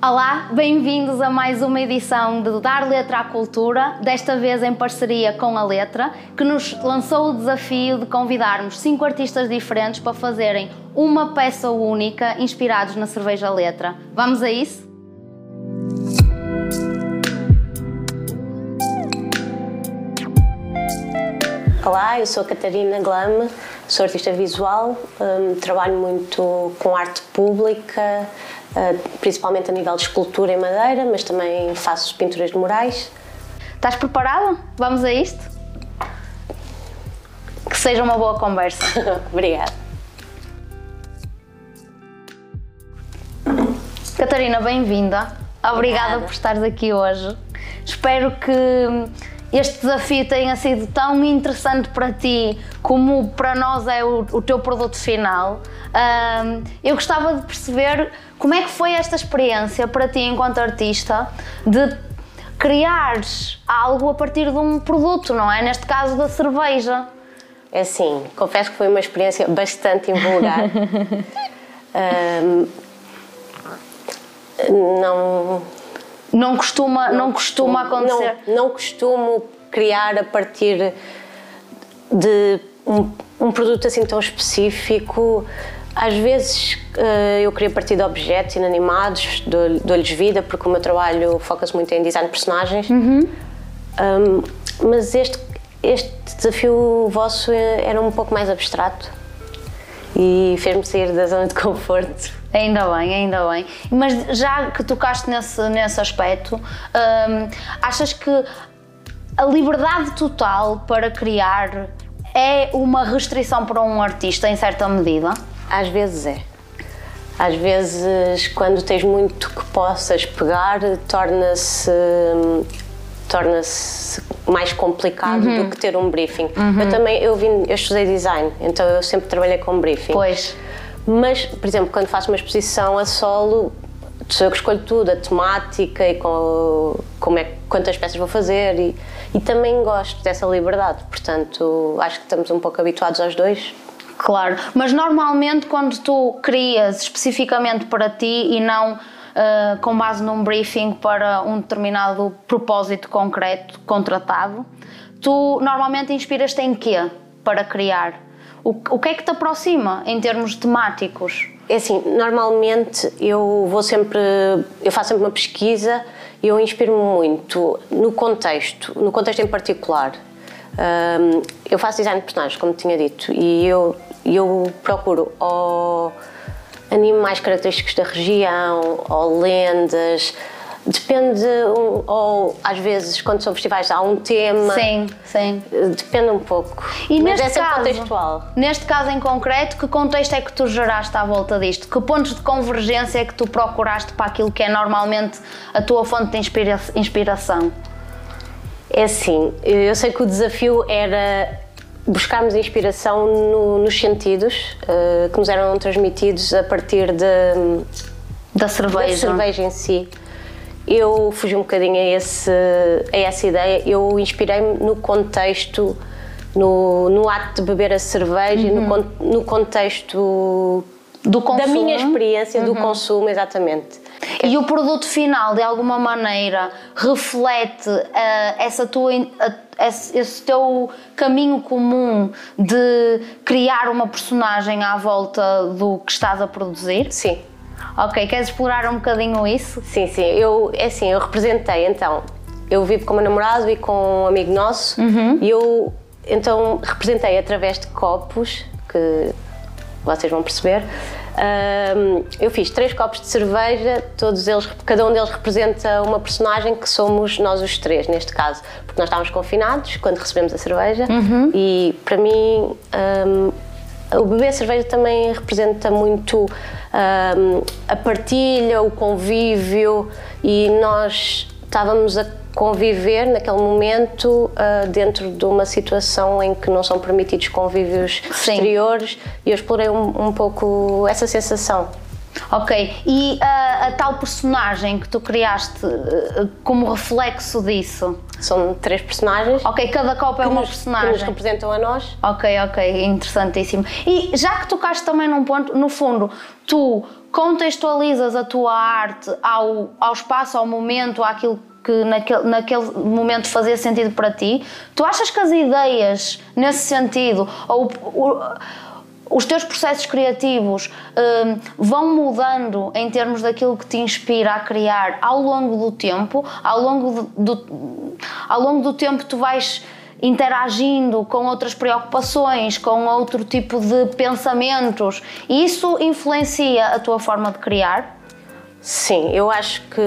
Olá, bem-vindos a mais uma edição de Dar Letra à Cultura, desta vez em parceria com a Letra, que nos lançou o desafio de convidarmos cinco artistas diferentes para fazerem uma peça única inspirados na cerveja Letra. Vamos a isso? Olá, eu sou a Catarina Glame, sou artista visual, um, trabalho muito com arte pública, principalmente a nível de escultura em madeira, mas também faço pinturas de murais. Estás preparada? Vamos a isto? Que seja uma boa conversa. Obrigada. Catarina, bem-vinda. Obrigada, Obrigada por estares aqui hoje. Espero que este desafio tenha sido tão interessante para ti como para nós é o, o teu produto final. Um, eu gostava de perceber como é que foi esta experiência para ti enquanto artista de criares algo a partir de um produto, não é? Neste caso da cerveja. É assim, confesso que foi uma experiência bastante invulgar. um, não não costuma, não, não costuma acontecer? Não, não costumo criar a partir de um, um produto assim tão específico. Às vezes uh, eu queria partir de objetos inanimados, dou-lhes vida, porque o meu trabalho foca-se muito em design de personagens. Uhum. Um, mas este, este desafio vosso era um pouco mais abstrato e fez-me sair da zona de conforto. Ainda bem, ainda bem. Mas já que tocaste nesse, nesse aspecto, hum, achas que a liberdade total para criar é uma restrição para um artista em certa medida? Às vezes é. Às vezes, quando tens muito que possas pegar, torna-se torna-se mais complicado uhum. do que ter um briefing. Uhum. Eu também eu vim, eu estudei design, então eu sempre trabalhei com briefing. Pois. Mas, por exemplo, quando faço uma exposição a solo, sou eu que escolho tudo, a temática e com, como é, quantas peças vou fazer e, e também gosto dessa liberdade, portanto acho que estamos um pouco habituados aos dois. Claro, mas normalmente quando tu crias especificamente para ti e não uh, com base num briefing para um determinado propósito concreto contratado, tu normalmente inspiras-te em quê para criar? O, o que é que te aproxima em termos temáticos? É assim, normalmente eu vou sempre, eu faço sempre uma pesquisa e eu inspiro-me muito no contexto, no contexto em particular. Um, eu faço design de personagens, como tinha dito, e eu, eu procuro ou animais característicos da região, ou lendas, Depende, ou às vezes, quando são festivais, há um tema. Sim, sim. Depende um pouco. E Mas neste é caso, contextual. Neste caso em concreto, que contexto é que tu geraste à volta disto? Que pontos de convergência é que tu procuraste para aquilo que é normalmente a tua fonte de inspira inspiração? É assim, eu sei que o desafio era buscarmos inspiração no, nos sentidos uh, que nos eram transmitidos a partir de, da cerveja. da cerveja em si eu fugi um bocadinho a, esse, a essa ideia. Eu inspirei-me no contexto, no, no ato de beber a cerveja, uhum. no, no contexto do consumo. da minha experiência uhum. do consumo, exatamente. E o produto final, de alguma maneira, reflete uh, essa tua, uh, esse, esse, teu caminho comum de criar uma personagem à volta do que estás a produzir? Sim. Ok, queres explorar um bocadinho isso? Sim, sim. Eu, é assim, eu representei, então, eu vivo com o meu namorado e com um amigo nosso uhum. e eu, então, representei através de copos, que vocês vão perceber, um, eu fiz três copos de cerveja, todos eles, cada um deles representa uma personagem que somos nós os três, neste caso, porque nós estávamos confinados quando recebemos a cerveja uhum. e para mim um, o beber cerveja também representa muito um, a partilha, o convívio e nós estávamos a conviver naquele momento uh, dentro de uma situação em que não são permitidos convívios Sim. exteriores e eu explorei um, um pouco essa sensação. Ok, e a, a tal personagem que tu criaste eh, como reflexo disso? São três personagens. Ok, cada copo é uma nos, personagem. Que nos representam a nós. Ok, ok, interessantíssimo. E já que tocaste também num ponto, no fundo, tu contextualizas a tua arte ao, ao espaço, ao momento, àquilo que naquele, naquele momento fazia sentido para ti, tu achas que as ideias nesse sentido, ou, ou os teus processos criativos um, vão mudando em termos daquilo que te inspira a criar ao longo do tempo, ao longo do, ao longo do tempo tu vais interagindo com outras preocupações, com outro tipo de pensamentos, e isso influencia a tua forma de criar? Sim, eu acho que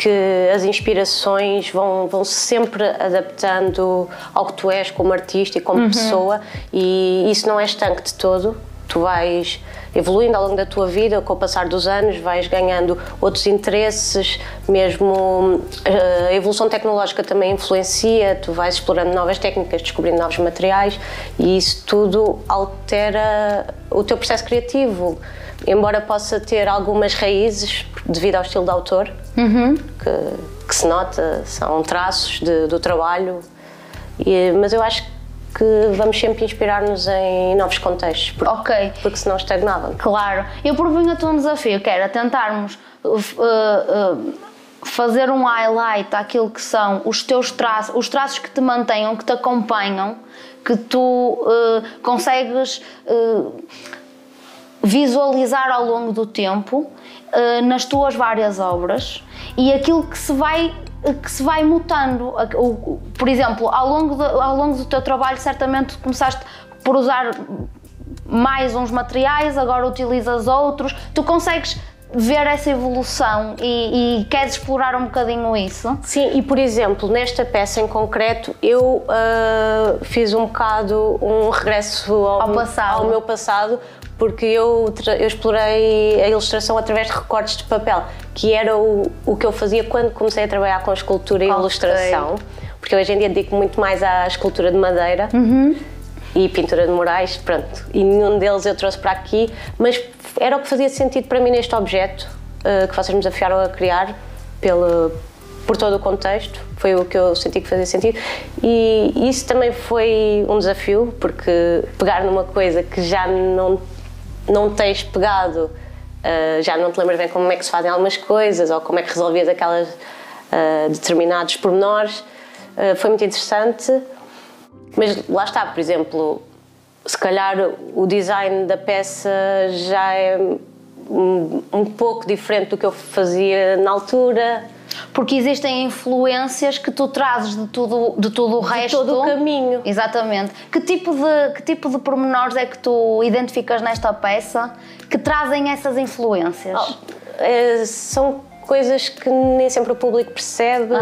que as inspirações vão, vão sempre adaptando ao que tu és como artista e como uhum. pessoa e isso não é estanque de todo. Tu vais evoluindo ao longo da tua vida, com o passar dos anos, vais ganhando outros interesses, mesmo eh, a evolução tecnológica também influencia, tu vais explorando novas técnicas, descobrindo novos materiais e isso tudo altera o teu processo criativo embora possa ter algumas raízes devido ao estilo de autor, uhum. que, que, se nota, são traços de, do trabalho, e, mas eu acho que vamos sempre inspirar-nos em novos contextos, porque, okay. porque senão estagnávamos. Claro, eu propunha-te um desafio, que era tentarmos uh, uh, fazer um highlight àquilo que são os teus traços, os traços que te mantenham, que te acompanham, que tu uh, consegues visualizar ao longo do tempo uh, nas tuas várias obras e aquilo que se vai que se vai mutando. Por exemplo, ao longo, de, ao longo do teu trabalho, certamente começaste por usar mais uns materiais, agora utilizas outros. Tu consegues ver essa evolução e, e, queres explorar um bocadinho isso? Sim, e por exemplo, nesta peça em concreto, eu uh, fiz um bocado um regresso ao, ao, ao meu passado, porque eu, eu explorei a ilustração através de recortes de papel, que era o, o que eu fazia quando comecei a trabalhar com escultura e okay. ilustração, porque hoje em dia dedico muito mais à escultura de madeira. Uhum. E pintura de murais, pronto. E nenhum deles eu trouxe para aqui, mas era o que fazia sentido para mim neste objeto uh, que vocês me desafiaram a criar, pelo, por todo o contexto, foi o que eu senti que fazia sentido. E isso também foi um desafio, porque pegar numa coisa que já não não tens pegado, uh, já não te lembras bem como é que se fazem algumas coisas ou como é que resolvias aquelas uh, determinados pormenores. Uh, foi muito interessante, mas lá está, por exemplo, se calhar o design da peça já é um, um pouco diferente do que eu fazia na altura porque existem influências que tu trazes de tudo, de tudo o resto. De todo o caminho. Exatamente. Que tipo, de, que tipo de pormenores é que tu identificas nesta peça que trazem essas influências? Oh, é, são coisas que nem sempre o público percebe.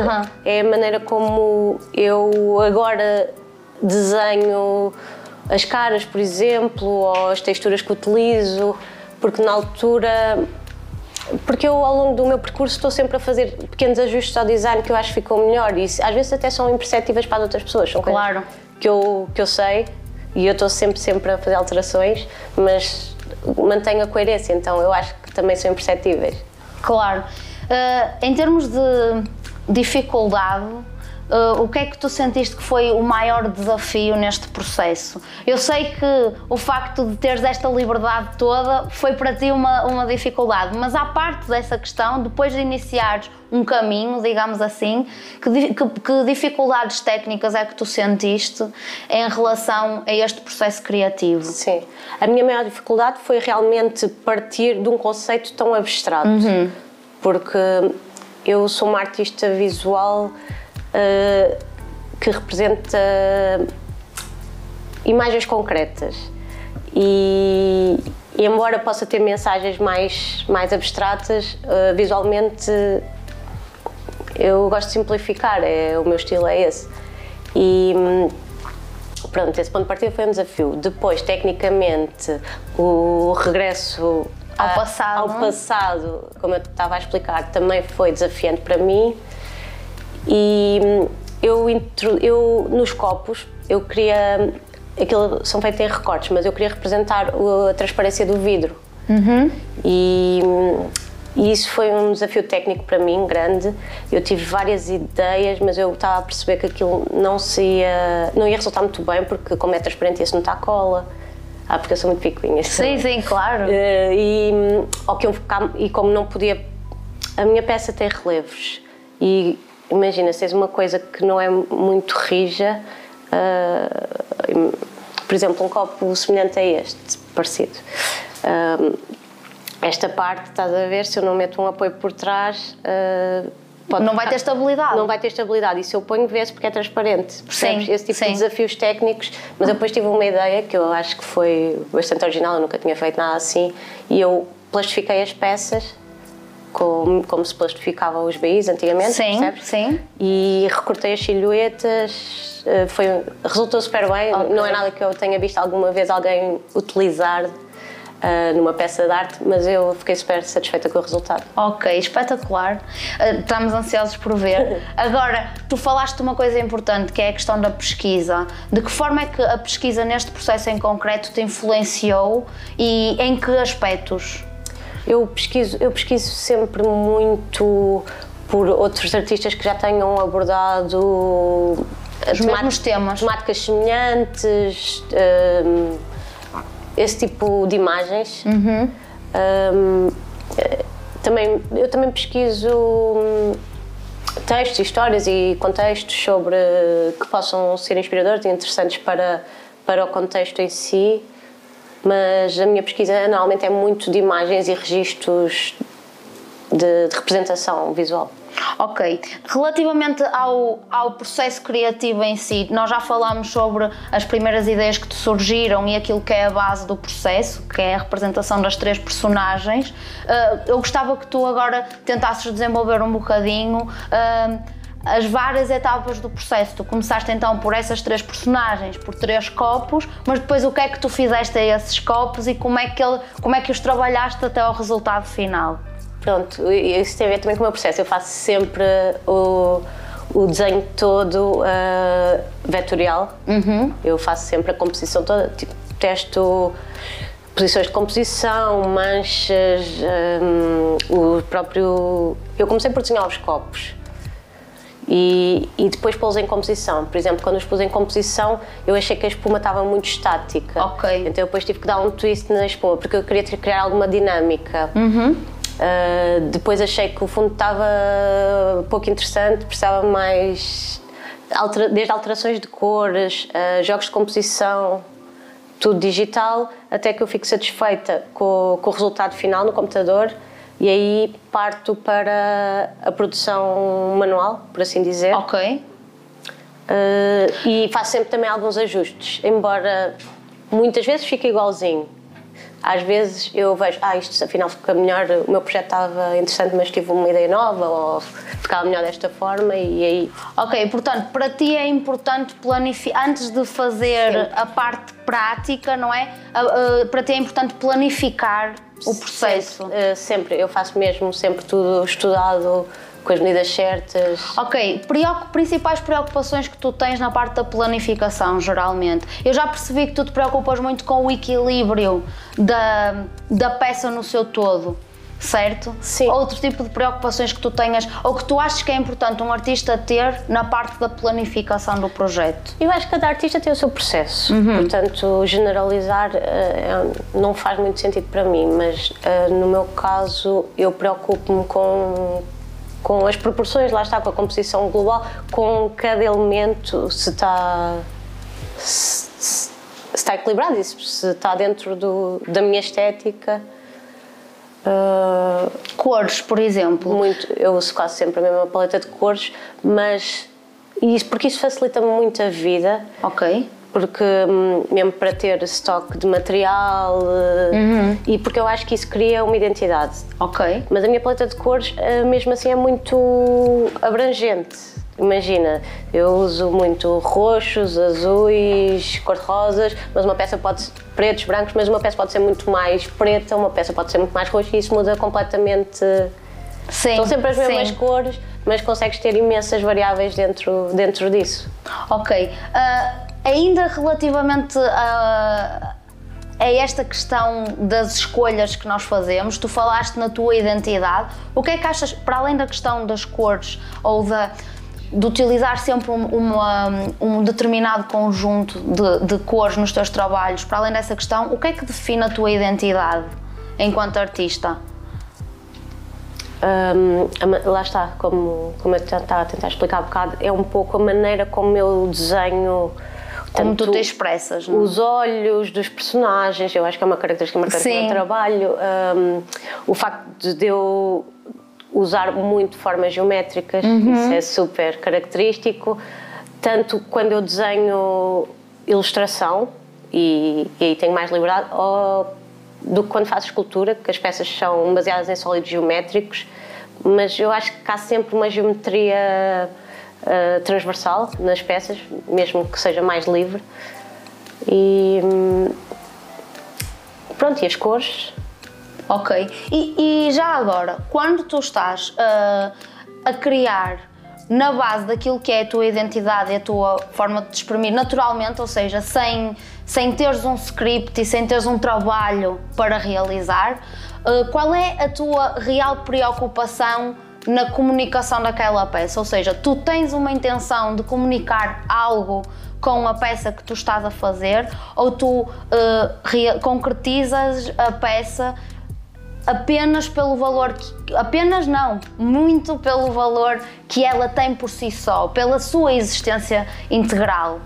É a maneira como eu agora desenho as caras, por exemplo, ou as texturas que utilizo, porque na altura porque eu ao longo do meu percurso estou sempre a fazer pequenos ajustes ao design que eu acho que ficou melhor e às vezes até são imperceptíveis para as outras pessoas, são claro. que eu, que eu sei e eu estou sempre, sempre a fazer alterações, mas mantenho a coerência, então eu acho que também são imperceptíveis. Claro. Uh, em termos de dificuldade, Uh, o que é que tu sentiste que foi o maior desafio neste processo? Eu sei que o facto de teres esta liberdade toda foi para ti uma, uma dificuldade, mas à parte dessa questão, depois de iniciares um caminho, digamos assim, que, que, que dificuldades técnicas é que tu sentiste em relação a este processo criativo? Sim, a minha maior dificuldade foi realmente partir de um conceito tão abstrato, uhum. porque eu sou uma artista visual uh, que representa imagens concretas. E, e, embora possa ter mensagens mais, mais abstratas, uh, visualmente eu gosto de simplificar, é, o meu estilo é esse. E pronto, esse ponto de partida foi um desafio. Depois, tecnicamente, o regresso ao passado, ao passado como eu estava a explicar, também foi desafiante para mim. E hum, eu, eu nos copos, eu queria. Aquilo são feitos em recortes, mas eu queria representar a transparência do vidro. Uhum. E, e isso foi um desafio técnico para mim grande. Eu tive várias ideias, mas eu estava a perceber que aquilo não, se ia, não ia resultar muito bem, porque como é transparente ia-se notar a cola. Ah, porque eu sou muito picuinha. Sim, sim, claro. Uh, e, que eu, e como não podia. A minha peça tem relevos. E imagina, se és uma coisa que não é muito rija. Uh, por exemplo, um copo semelhante a este, parecido. Uh, esta parte, estás a ver, se eu não meto um apoio por trás. Uh, Pode não vai ter estabilidade. Não vai ter estabilidade. E se eu ponho, vê-se porque é transparente. Percebes? Sim, Esse tipo sim. de desafios técnicos. Mas eu depois tive uma ideia que eu acho que foi bastante original, eu nunca tinha feito nada assim. E eu plastifiquei as peças como, como se plastificava os BIs antigamente, sim, percebes? Sim. E recortei as silhuetas, eh, foi, resultou super bem. Okay. Não é nada que eu tenha visto alguma vez alguém utilizar uh, numa peça de arte, mas eu fiquei super satisfeita com o resultado. Ok, espetacular. Uh, estamos ansiosos por ver. Agora, tu falaste de uma coisa importante que é a questão da pesquisa. De que forma é que a pesquisa neste processo em concreto te influenciou e em que aspectos? Eu pesquiso, eu pesquiso sempre muito por outros artistas que já tenham abordado os mesmos temas, temáticas semelhantes, um, esse tipo de imagens. Uhum. Um, também, eu também pesquiso hum, textos, histórias e contextos sobre que possam ser inspiradores e interessantes para, para o contexto em si, mas a minha pesquisa normalmente é muito de imagens e registros de, de representação visual. Ok. Relativamente ao, ao processo criativo em si, nós já falámos sobre as primeiras ideias que te surgiram e aquilo que é a base do processo, que é a representação das três personagens. Uh, eu gostava que tu agora tentasses desenvolver um bocadinho. Uh, as várias etapas do processo. Tu começaste então por essas três personagens, por três copos, mas depois o que é que tu fizeste a esses copos e como é que, ele, como é que os trabalhaste até ao resultado final? Pronto, isso tem a ver também com o meu processo. Eu faço sempre o, o desenho todo uh, vetorial. Uhum. Eu faço sempre a composição toda. Tipo, testo posições de composição, manchas, um, o próprio. Eu comecei por desenhar os copos. E, e depois pô-los em composição. Por exemplo, quando os pus em composição, eu achei que a espuma estava muito estática. Ok. Então eu depois tive que dar um twist na espuma, porque eu queria criar alguma dinâmica. Uhum. Uh, depois achei que o fundo estava pouco interessante, precisava mais. desde alterações de cores, uh, jogos de composição, tudo digital, até que eu fico satisfeita com, com, o resultado final no computador e aí parto para a produção manual, por assim dizer. Ok. Uh, e faço sempre também alguns ajustes, embora muitas vezes fique igualzinho às vezes eu vejo, ah, isto afinal fica melhor, o meu projeto estava interessante, mas tive uma ideia nova, ou ficava melhor desta forma, e aí. Ok, portanto, para ti é importante planificar, antes de fazer Sim. a parte prática, não é? Para ti é importante planificar o processo. Sempre, eh, sempre, eu faço mesmo sempre tudo estudado com as medidas certas. Ok, principais preocupações que tu tens na parte da planificação, geralmente. Eu já percebi que tu te preocupas muito com o equilíbrio da, da peça no seu todo certo? Sim. Outro tipo de preocupações que tu tenhas ou que tu achas que é importante um artista ter na parte da planificação do projeto? Eu acho que cada artista tem o seu processo, uhum. portanto, generalizar uh, não faz muito sentido para mim, mas uh, no meu caso eu preocupo-me com com as proporções, lá está, com a composição global, com cada elemento se está, se, se está equilibrado, se está dentro do, da minha estética. Uh, cores, por exemplo. Muito, eu uso quase sempre a mesma paleta de cores, mas isso, porque isso facilita muito a vida. Ok porque hum, mesmo para ter estoque de material eh, uhum. e porque eu acho que isso cria uma identidade. Ok. Mas a minha paleta de cores, eh, mesmo assim, é muito abrangente. Imagina, eu uso muito roxos, azuis, cor-de-rosas, mas uma peça pode ser pretos, brancos, mas uma peça pode ser muito mais preta, uma peça pode ser muito mais roxa e isso muda completamente. Sim, São sempre as mesmas sim. cores, mas consegues ter imensas variáveis dentro, dentro disso. Ok. Uh ainda relativamente a, é esta questão das escolhas que nós fazemos. Tu falaste na tua identidade. O que é que achas, para além da questão das cores ou da, de utilizar sempre uma, um determinado conjunto de, de cores nos teus trabalhos, para além dessa questão, o que é que define a tua identidade enquanto artista? Um, lá está, como, como eu estava a tentar explicar há bocado, é um pouco a maneira como eu desenho. Como tu te expressas, não? É? Os olhos dos personagens, eu acho que é uma característica marcante do meu trabalho. Um, o facto de eu usar muito formas geométricas, uhum. isso é super característico. Tanto quando eu desenho ilustração, e, e aí tenho mais liberdade, ou do que quando faço escultura, que as peças são baseadas em sólidos geométricos, mas eu acho que há sempre uma geometria uh, transversal nas peças, mesmo que seja mais livre. E hum, pronto, e as cores. Ok. E, e já agora, quando tu estás uh, a criar na base daquilo que é a tua identidade e a tua forma de te exprimir naturalmente, ou seja, sem, sem teres um script e sem teres um trabalho para realizar, uh, qual é a tua real preocupação na comunicação daquela peça? Ou seja, tu tens uma intenção de comunicar algo com a peça que tu estás a fazer ou tu uh, concretizas a peça apenas pelo valor que, apenas não, muito pelo valor que ela tem por si só, pela sua existência integral.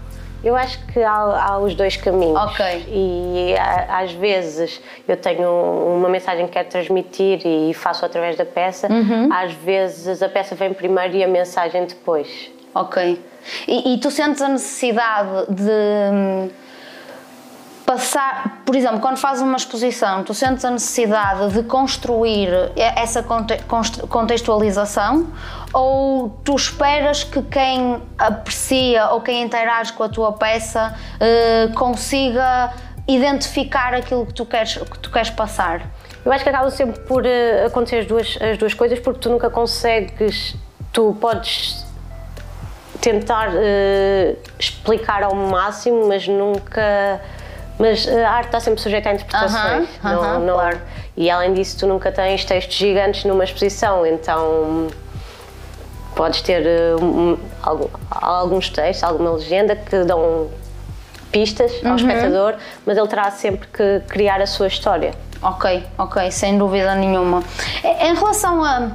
Eu acho que há, há os dois caminhos. Ok. E às vezes eu tenho uma mensagem que quero transmitir e faço através da peça. Uhum. Às vezes a peça vem primeiro e a mensagem depois. Ok. E, e tu sentes a necessidade de passar, por exemplo, quando fazes uma exposição, tu sentes a necessidade de construir essa contextualização ou tu esperas que quem aprecia ou quem interage com a tua peça eh, consiga identificar aquilo que tu queres, que tu queres passar? Eu acho que acaba sempre por uh, acontecer as duas, as duas coisas porque tu nunca consegues, tu podes tentar uh, explicar ao máximo, mas nunca mas a arte está sempre sujeita a interpretações. Uh -huh, não, não, claro. E além disso, tu nunca tens textos gigantes numa exposição, então podes ter um, alguns textos, alguma legenda que dão pistas ao uhum. espectador, mas ele terá sempre que criar a sua história. Ok, ok, sem dúvida nenhuma. Em relação a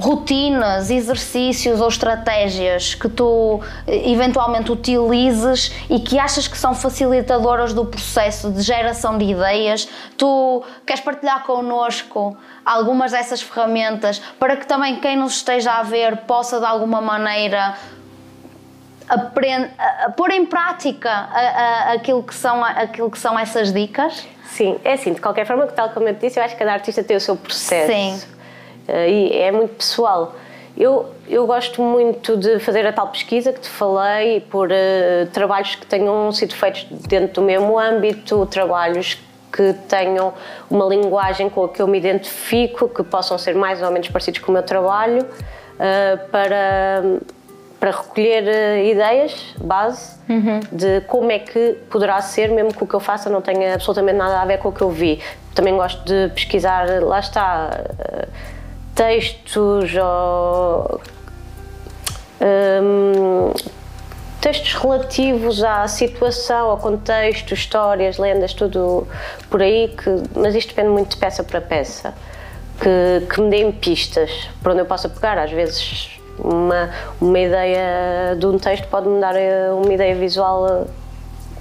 rotinas, exercícios ou estratégias que tu eh, eventualmente utilizes e que achas que são facilitadoras do processo de geração de ideias, tu queres partilhar connosco algumas dessas ferramentas para que também quem nos esteja a ver possa de alguma maneira a, pôr em prática a, aquilo, que são, aquilo que são essas dicas? Sim, é assim, de qualquer forma, tal como eu te disse, eu acho que cada artista tem o seu processo. Sim e é muito pessoal. Eu, eu gosto muito de fazer a tal pesquisa que te falei por uh, trabalhos que tenham sido feitos dentro do mesmo âmbito, trabalhos que tenham uma linguagem com a que eu me identifico, que possam ser mais ou menos parecidos com o meu trabalho, uh, para, para recolher uh, ideias, base, uhum. de como é que poderá ser, mesmo que o que eu faça não tenha absolutamente nada a ver com o que eu vi. Também gosto de pesquisar, lá está textos ou um, textos relativos à situação, ao contexto, histórias, lendas, tudo por aí, que, mas isto depende muito de peça para peça, que, que me deem pistas para onde eu possa pegar. Às vezes, uma, uma ideia de um texto pode me dar eh, uma ideia visual eh,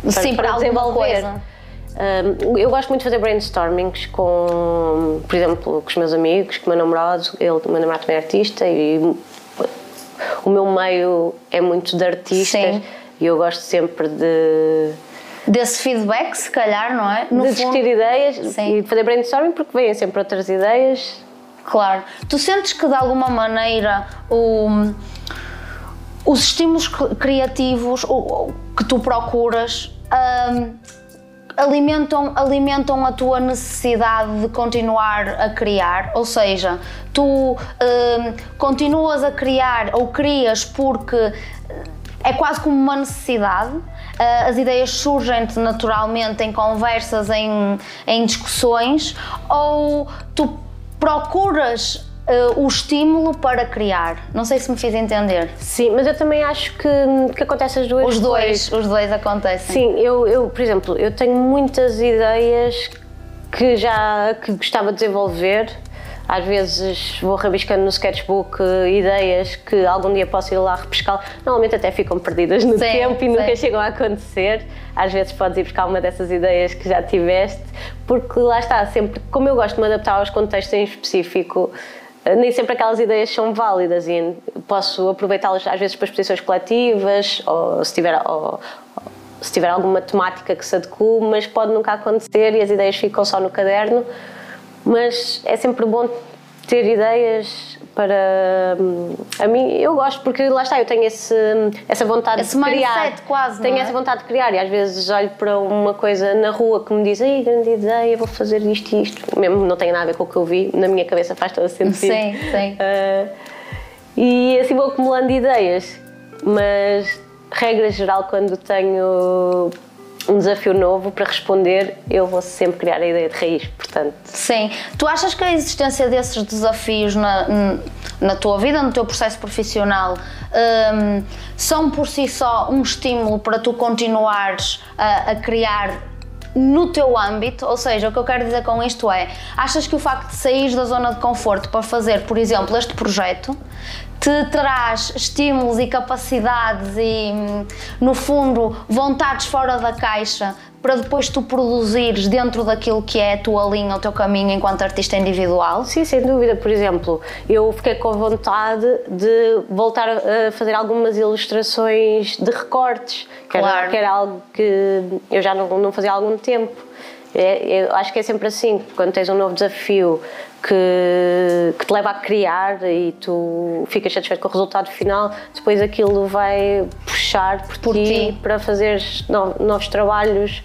para, Sim, para, para desenvolver. Coisa eu gosto muito de fazer brainstormings com, por exemplo, com os meus amigos, com o meu namorado. Ele, o meu namorado também é artista e o meu meio é muito de artistas Sim. e eu gosto sempre de desse feedback, se calhar, não é? No de discutir ideias Sim. e fazer brainstorming porque vêm sempre outras ideias. Claro. Tu sentes que de alguma maneira o, os estímulos criativos que tu procuras um, alimentam, alimentam a tua necessidade de continuar a criar, ou seja, tu hum, continuas a criar ou crias porque é quase como uma necessidade. Uh, as ideias surgem-te naturalmente em conversas, em, em discussões, ou tu procuras uh, o estímulo para criar. Não sei se me fiz entender. Sim, mas eu também acho que, que acontece as duas Os dois, os dois acontecem. Sim, eu, eu, por exemplo, eu tenho muitas ideias que já que gostava de desenvolver às vezes vou rabiscando no sketchbook ideias que algum dia posso ir lá repescar. Normalmente até ficam perdidas no sim, tempo e sim. nunca chegam a acontecer. Às vezes podes ir buscar uma dessas ideias que já tiveste, porque lá está, sempre, como eu gosto de me adaptar aos contextos em específico, nem sempre aquelas ideias são válidas e posso aproveitá-las às vezes para exposições coletivas ou se tiver, ou, se tiver alguma temática que se adeque, mas pode nunca acontecer e as ideias ficam só no caderno. Mas é sempre bom ter ideias para hum, a mim eu gosto porque lá está eu tenho esse essa vontade esse de criar. quase tenho é? essa vontade de criar e às vezes olho para uma coisa na rua que me diz aí grande ideia vou fazer isto e isto. Mesmo não tem nada a ver com o que eu vi na minha cabeça faz todo sentido. Sim sim. Uh, e assim vou acumulando ideias mas regra geral quando tenho um desafio novo para responder, eu vou sempre criar a ideia de raiz, portanto. Sim. Tu achas que a existência desses desafios na, na tua vida, no teu processo profissional, um, são por si só um estímulo para tu continuares a, a criar no teu âmbito, ou seja, o que eu quero dizer com isto é, achas que o facto de sair da zona de conforto para fazer, por exemplo, este projeto, te traz estímulos e capacidades e, no fundo, vontades fora da caixa para depois tu produzires dentro daquilo que é a tua linha, o teu caminho enquanto artista individual? Sim, sem dúvida. Por exemplo, eu fiquei com vontade de voltar a fazer algumas ilustrações de recortes, que, claro. era, que era algo que eu já não, não fazia há algum tempo. É, eu acho que é sempre assim, quando tens um novo desafio que, que te leva a criar e tu ficas satisfeito com o resultado final, depois aquilo vai puxar por, por ti, ti, para fazer novos trabalhos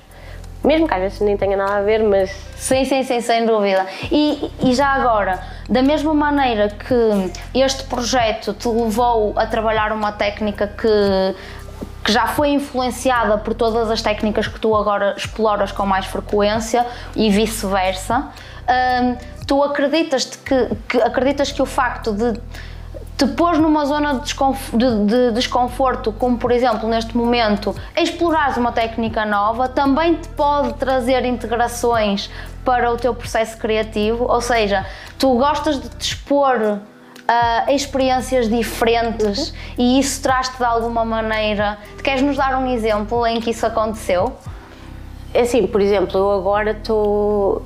mesmo que às vezes nem tenha nada a ver, mas. Sim, sim, sim, sem dúvida. E, e já agora, da mesma maneira que este projeto te levou a trabalhar uma técnica que que já foi influenciada por todas as técnicas que tu agora exploras com mais frequência e vice-versa. Hum, tu acreditas que, que, acreditas que o facto de te pôr numa zona de, de, de, desconforto, como por exemplo neste momento, explorares uma técnica nova, também te pode trazer integrações para o teu processo criativo, ou seja, tu gostas de te expor a experiências diferentes uhum. e isso traz-te de alguma maneira. Queres nos dar um exemplo em que isso aconteceu? É assim, por exemplo, eu agora estou.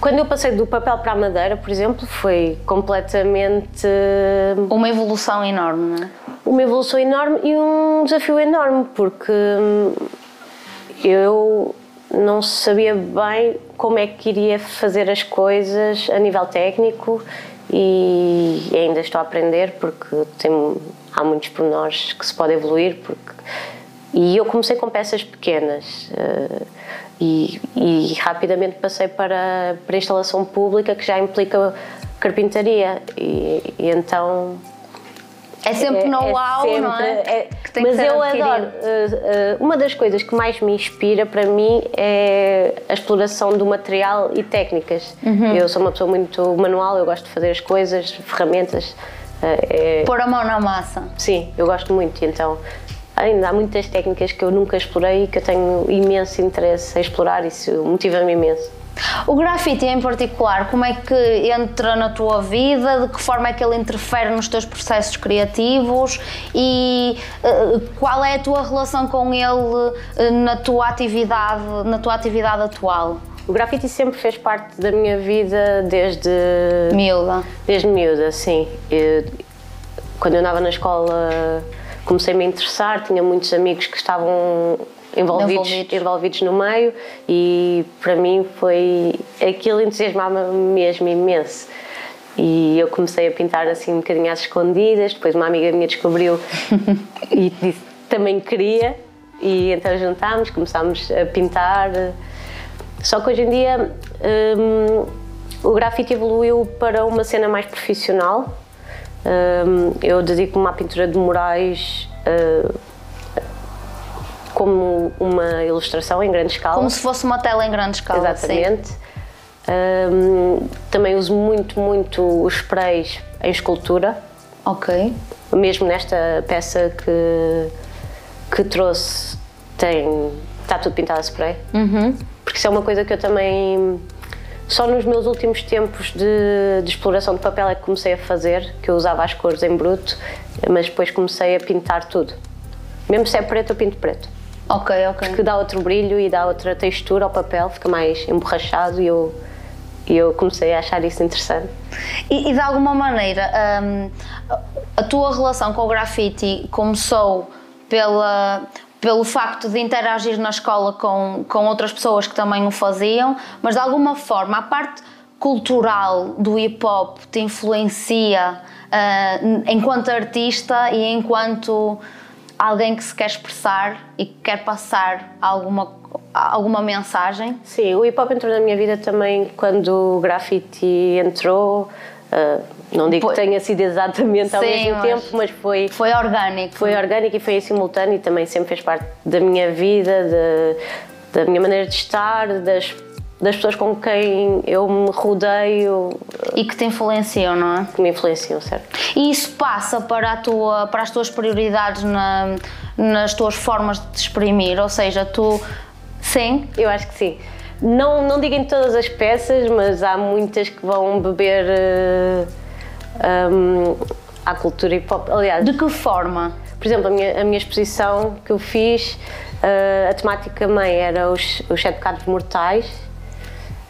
Quando eu passei do papel para a madeira, por exemplo, foi completamente. Uma evolução enorme, não é? Uma evolução enorme e um desafio enorme, porque eu não sabia bem como é que iria fazer as coisas a nível técnico e ainda estou a aprender porque tem, há muitos pormenores que se pode evoluir porque e eu comecei com peças pequenas uh, e, e, rapidamente passei para, para a instalação pública que já implica carpintaria e, e então é sempre é, know-how, é não é? é mas eu adquirido. adoro. Uh, uh, uma das coisas que mais me inspira para mim é a exploração do material e técnicas. Uhum. Eu sou uma pessoa muito manual, eu gosto de fazer as coisas, ferramentas. Uh, é... Pôr a mão na massa. Sim, eu gosto muito. Então, ainda há muitas técnicas que eu nunca explorei e que eu tenho imenso interesse em explorar, isso motiva-me imenso. O grafite em particular, como é que entra na tua vida? De que forma é que ele interfere nos teus processos criativos? E uh, qual é a tua relação com ele uh, na tua atividade, na tua atividade atual? O grafite sempre fez parte da minha vida desde miúda. Desde miúda, sim. Eu, quando eu andava na escola comecei -me a me interessar, tinha muitos amigos que estavam envolvidos, envolvidos. envolvidos no meio e para mim foi aquilo entusiasmava-me mesmo imenso. E eu comecei a pintar assim um bocadinho às escondidas, depois uma amiga minha descobriu e disse também queria e então juntámos, começámos a pintar. Só que hoje em dia hum, o grafite evoluiu para uma cena mais profissional. Eu dedico-me à pintura de murais uh, como uma ilustração em grande escala. Como se fosse uma tela em grande escala. Exatamente. Também uso muito, muito os sprays em escultura. Ok. Mesmo nesta peça que, que trouxe, tem, está tudo pintado a spray. Uhum. Porque isso é uma coisa que eu também. Só nos meus últimos tempos de, de exploração de papel é que comecei a fazer, que eu usava as cores em bruto, mas depois comecei a pintar tudo. Mesmo se é preto, eu pinto preto. Ok, ok. Porque dá outro brilho e dá outra textura ao papel, fica mais emborrachado e eu, e eu comecei a achar isso interessante. E, e de alguma maneira, hum, a tua relação com o grafite começou pela, pelo facto de interagir na escola com, com outras pessoas que também o faziam, mas de alguma forma a parte cultural do hip hop te influencia uh, enquanto artista e enquanto alguém que se quer expressar e que quer passar alguma, alguma mensagem? Sim, o hip hop entrou na minha vida também quando o graffiti entrou. Uh, não digo foi. que tenha sido exatamente ao Sim, mesmo tempo, mas foi. Foi orgânico. Foi orgânico e foi simultâneo e também sempre fez parte da minha vida, de, da minha maneira de estar, das das pessoas com quem eu me rodeio. E que te influenciam, não é? Que me influenciam, certo. E isso passa para, a tua, para as tuas prioridades na, nas tuas formas de te exprimir? Ou seja, tu. Sim? Eu acho que sim. Não, não digo em todas as peças, mas há muitas que vão beber uh, eh, um, à cultura hip hop. Aliás. De que forma? Por exemplo, a minha, a minha exposição que eu fiz, uh, a temática mãe era os, os sete pecados mortais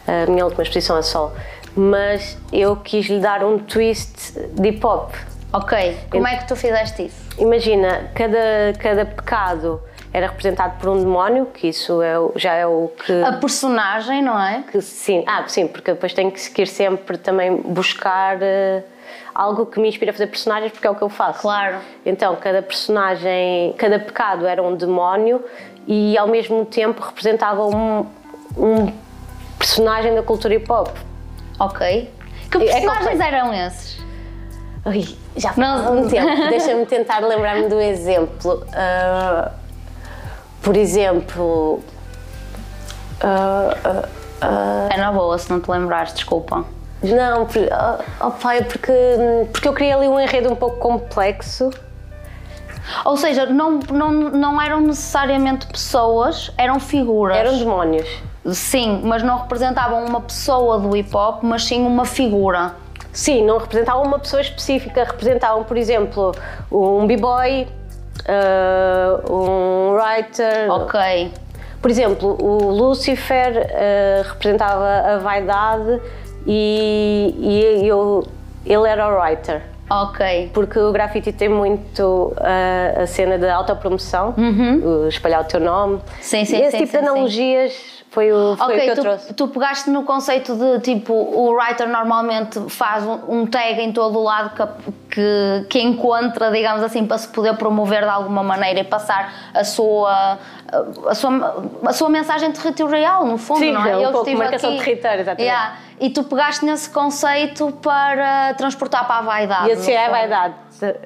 a minha última exposição a sol, mas eu quis lhe dar um twist de hip hop. Ok, como é que tu fizeste isso? Imagina, cada, cada pecado era representado por um demónio, que isso é, já é o que. A personagem, não é? Que, sim, ah, sim, porque depois tenho que seguir sempre também buscar uh, algo que me inspire a fazer personagens, porque é o que eu faço. Claro. Então, cada personagem, cada pecado era um demónio e ao mesmo tempo representava um, um personagem da cultura hip hop. Ok. Que é personagens é eram esses? Ui, já faz algum tempo. Deixa-me tentar lembrar-me do exemplo. Uh, por exemplo. Uh, uh, é na boa se não te lembrares, desculpa. Não, oh, pai, porque, porque eu queria ali um enredo um pouco complexo. Ou seja, não, não, não eram necessariamente pessoas, eram figuras. Eram demónios. Sim, mas não representavam uma pessoa do hip hop, mas sim uma figura. Sim, não representavam uma pessoa específica, representavam, por exemplo, um b-boy, uh, um writer. Ok. Por exemplo, o Lucifer uh, representava a vaidade e, e eu, ele era o writer. Ok. Porque o grafite tem muito uh, a cena da autopromoção, uhum. espalhar o teu nome. Sim, sim, e esse sim, tipo sim, de analogias sim. Foi o, foi okay, o que eu tu, trouxe. Tu pegaste no conceito de tipo, o writer normalmente faz um, um tag em todo o lado que, que, que, encontra, digamos assim, para se poder promover de alguma maneira e passar a sua, a sua, a sua mensagem territorial, no fundo, Sim, não é? é um Eu pouco marcação aqui, de território, exatamente. Yeah, e tu pegaste nesse conceito para transportar para a vaidade. E assim é a vaidade.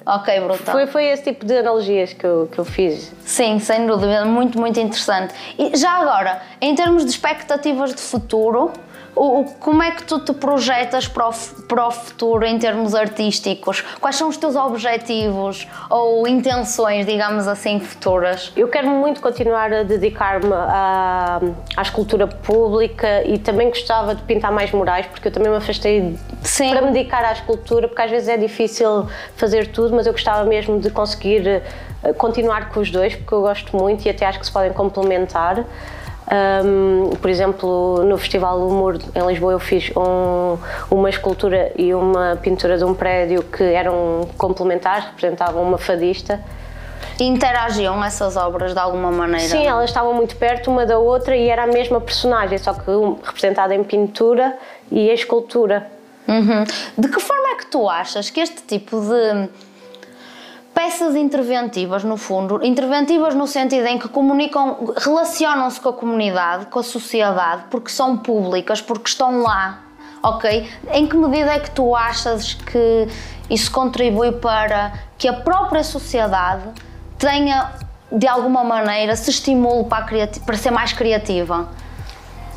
Ok, brutal. Foi, foi esse tipo de analogias que eu, que eu fiz. Sim, sem dúvida, muito, muito interessante. E já agora, em termos de expectativas de futuro, o, o, como é que tu te projetas para o, para o futuro em termos artísticos? Quais são os teus objetivos ou intenções, digamos assim, futuras? Eu quero muito continuar a dedicar-me à, à escultura pública e também gostava de pintar mais murais, porque eu também me afastei Sim. para me dedicar à escultura, porque às vezes é difícil fazer tudo, mas eu gostava mesmo de conseguir eh, continuar com os dois, porque eu gosto muito e até acho que se podem complementar. Um, por exemplo, no Festival do Humor em Lisboa eu fiz um, uma escultura e uma pintura de um prédio que eram complementares, representavam uma fadista. Interagiam essas obras de alguma maneira? Sim, elas estavam muito perto uma da outra e era a mesma personagem, só que representada em pintura e em escultura. Uhum. De que forma é que tu achas que este tipo de peças interventivas, no fundo, interventivas no sentido em que comunicam, relacionam-se com a comunidade, com a sociedade, porque são públicas, porque estão lá, ok? Em que medida é que tu achas que isso contribui para que a própria sociedade tenha de alguma maneira se estimule para, para ser mais criativa?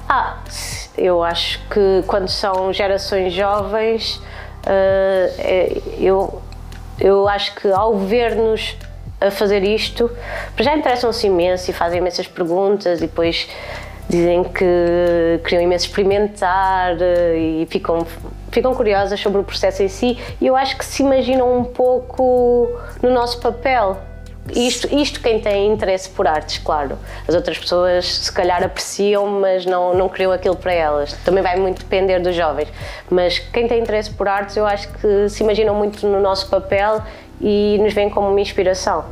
Ah, eu acho que quando são gerações jovens, uh, eu, eu acho que ao ver-nos a fazer isto, já interessam-se imenso e fazem imensas perguntas e depois dizem que queriam imenso experimentar eh, e ficam, ficam curiosas sobre o processo em si e eu acho que se imaginam um pouco no nosso papel. Isto, isto quem tem interesse por artes, claro. As outras pessoas se calhar apreciam, mas não, não criam aquilo para elas. Também vai muito depender dos jovens. Mas quem tem interesse por artes, eu acho que se imaginam muito no nosso papel e nos veem como uma inspiração.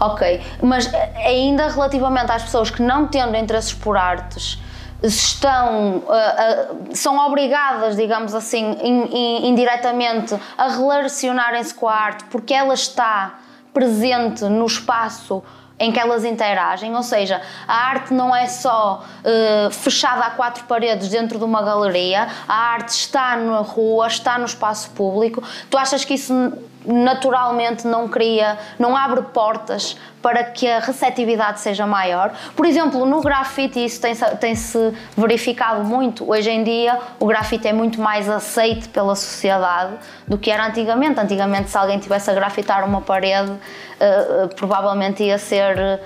Ok, mas ainda relativamente às pessoas que não tendo interesses por artes, estão, uh, uh, são obrigadas, digamos assim, in, in, indiretamente a relacionarem-se com a arte porque ela está presente no espaço em que elas interagem, ou seja, a arte não é só uh, fechada a quatro paredes dentro de uma galeria, a arte está na rua, está no espaço público. Tu achas que isso naturalmente não cria, não abre portas para que a receptividade seja maior. Por exemplo, no grafite isso tem-se tem verificado muito. Hoje em dia o grafite é muito mais aceito pela sociedade do que era antigamente. Antigamente se alguém tivesse a grafitar uma parede, uh, provavelmente ia ser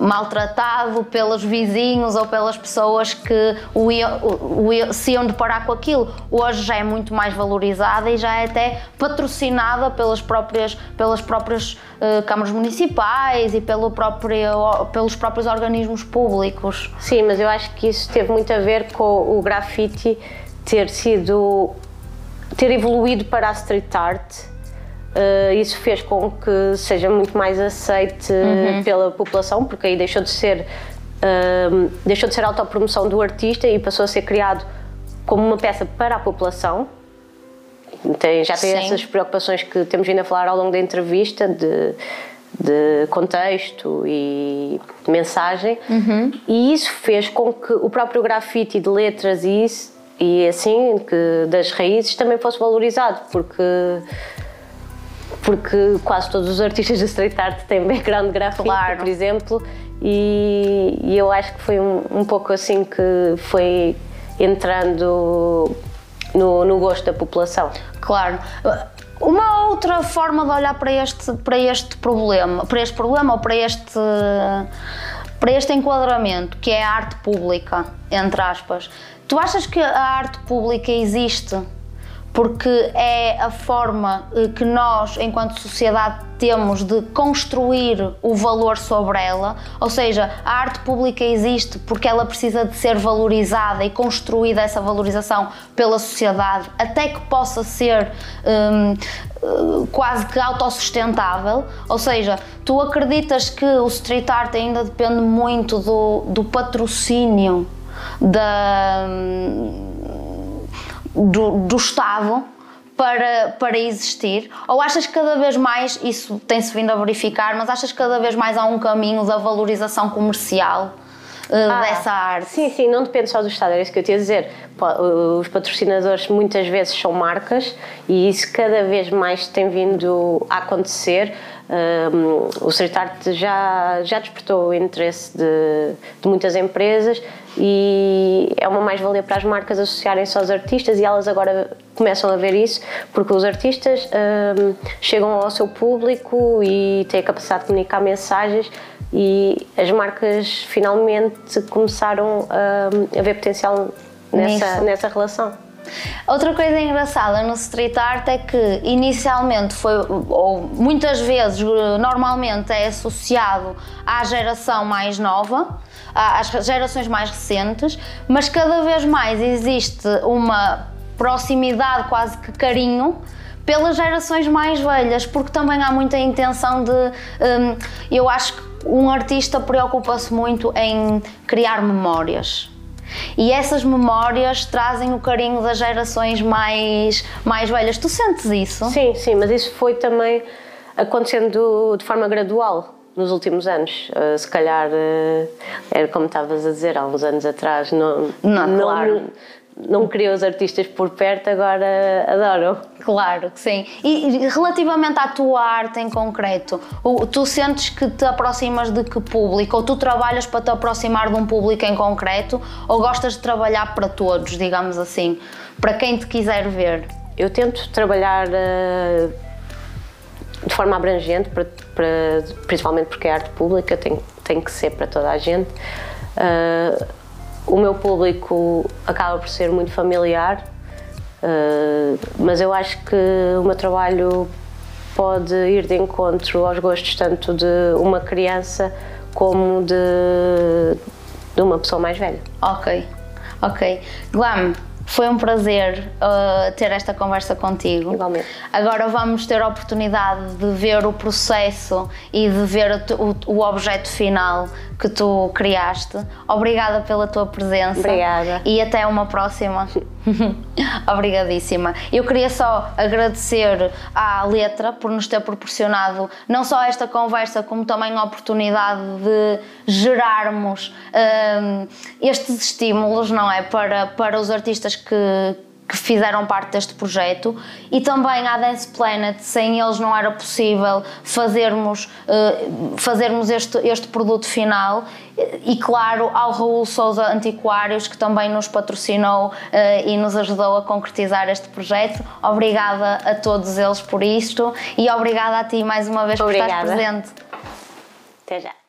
maltratado pelos vizinhos ou pelas pessoas que o iam, o, se iam deparar com aquilo. Hoje já é muito mais valorizada e já é até patrocinada pelas próprias, pelas próprias uh, câmaras municipais e pelo próprio, pelos próprios organismos públicos. Sim, mas eu acho que isso teve muito a ver com o grafite ter sido ter evoluído para a street art Uh, isso fez com que seja muito mais aceite uhum. pela população, porque aí deixou de ser uh, deixou de ser autopromoção do artista e passou a ser criado como uma peça para a população. Tem, já tem Sim. essas preocupações que temos vindo a falar ao longo da entrevista de, de contexto e mensagem uhum. e isso fez com que o próprio grafite de letras e isso e assim que das raízes também fosse valorizado porque porque quase todos os artistas de street art têm background gráfico, claro. por exemplo, e, e, eu acho que foi um, um pouco assim que foi entrando no, no gosto da população. Claro. Uma outra forma de olhar para este, para este problema, para este problema ou para este, para este enquadramento, que é a arte pública, entre aspas. Tu achas que a arte pública existe porque é a forma eh, que nós, enquanto sociedade, temos de construir o valor sobre ela, ou seja, a arte pública existe porque ela precisa de ser valorizada e construída essa valorização pela sociedade, até que possa ser hum, eh, quase que autossustentável, ou seja, tu acreditas que o street art ainda depende muito do, do patrocínio da hum, do, do Estado para, para existir? Ou achas que cada vez mais, isso tem-se vindo a verificar, mas achas que cada vez mais há um caminho da valorização comercial uh, ah, dessa arte? Sim, sim, não depende só do Estado, era isso que eu tinha a dizer. Os patrocinadores muitas vezes são marcas e isso cada vez mais tem vindo a acontecer. Um, o street art já, já despertou o interesse de, de muitas empresas e é uma mais-valia para as marcas associarem-se aos artistas e elas agora começam a ver isso porque os artistas um, chegam ao seu público e têm a capacidade de comunicar mensagens e as marcas finalmente começaram um, a ver potencial nessa, nessa relação. Outra coisa engraçada no street art é que inicialmente foi, ou muitas vezes, normalmente é associado à geração mais nova, às gerações mais recentes, mas cada vez mais existe uma proximidade, quase que carinho, pelas gerações mais velhas, porque também há muita intenção de. Um, eu acho que um artista preocupa-se muito em criar memórias. E essas memórias trazem o carinho das gerações mais, mais velhas. Tu sentes isso? Sim, sim, mas isso foi também acontecendo de forma gradual nos últimos anos. Uh, se calhar, uh, era como estavas a dizer há uns anos atrás, não, não, não claro. não queria os artistas por perto, agora adoram. Claro que sim. E relativamente à tua arte em concreto, tu sentes que te aproximas de que público? Ou tu trabalhas para te aproximar de um público em concreto? Ou gostas de trabalhar para todos, digamos assim? Para quem te quiser ver? Eu tento trabalhar uh, de forma abrangente, para, para, principalmente porque é arte pública, tem, tem que ser para toda a gente. Uh, o meu público acaba por ser muito familiar, uh, mas eu acho que o meu trabalho pode ir de encontro aos gostos tanto de uma criança como de, de uma pessoa mais velha. Ok, ok. Glam, foi um prazer uh, ter esta conversa contigo. Igualmente. Agora vamos ter a oportunidade de ver o processo e de ver o, o objeto final que tu criaste. Obrigada pela tua presença. Obrigada. E até uma próxima. Obrigadíssima. Eu queria só agradecer à letra por nos ter proporcionado não só esta conversa, como também a oportunidade de gerarmos um, estes estímulos, não é? Para, para os artistas que que fizeram parte deste projeto e também à Dance Planet, sem eles não era possível fazermos, uh, fazermos este, este produto final e claro ao Raul Souza Antiquários que também nos patrocinou uh, e nos ajudou a concretizar este projeto. Obrigada a todos eles por isto e obrigada a ti mais uma vez obrigada. por estar presente. Até já.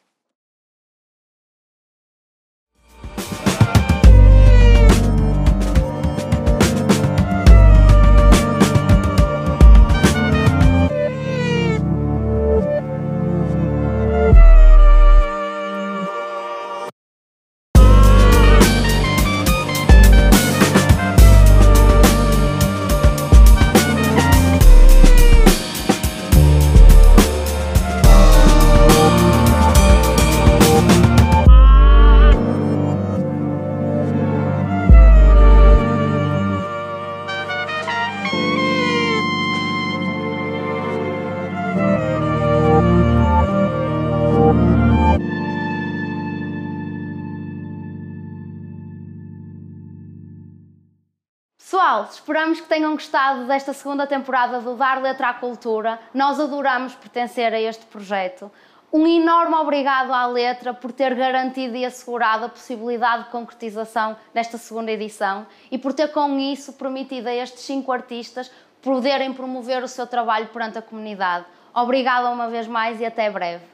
Esperamos que tenham gostado desta segunda temporada do Dar Letra à Cultura. Nós adoramos pertencer a este projeto. Um enorme obrigado à Letra por ter garantido e assegurado a possibilidade de concretização desta segunda edição e por ter com isso permitido a estes cinco artistas poderem promover o seu trabalho perante a comunidade. Obrigada uma vez mais e até breve.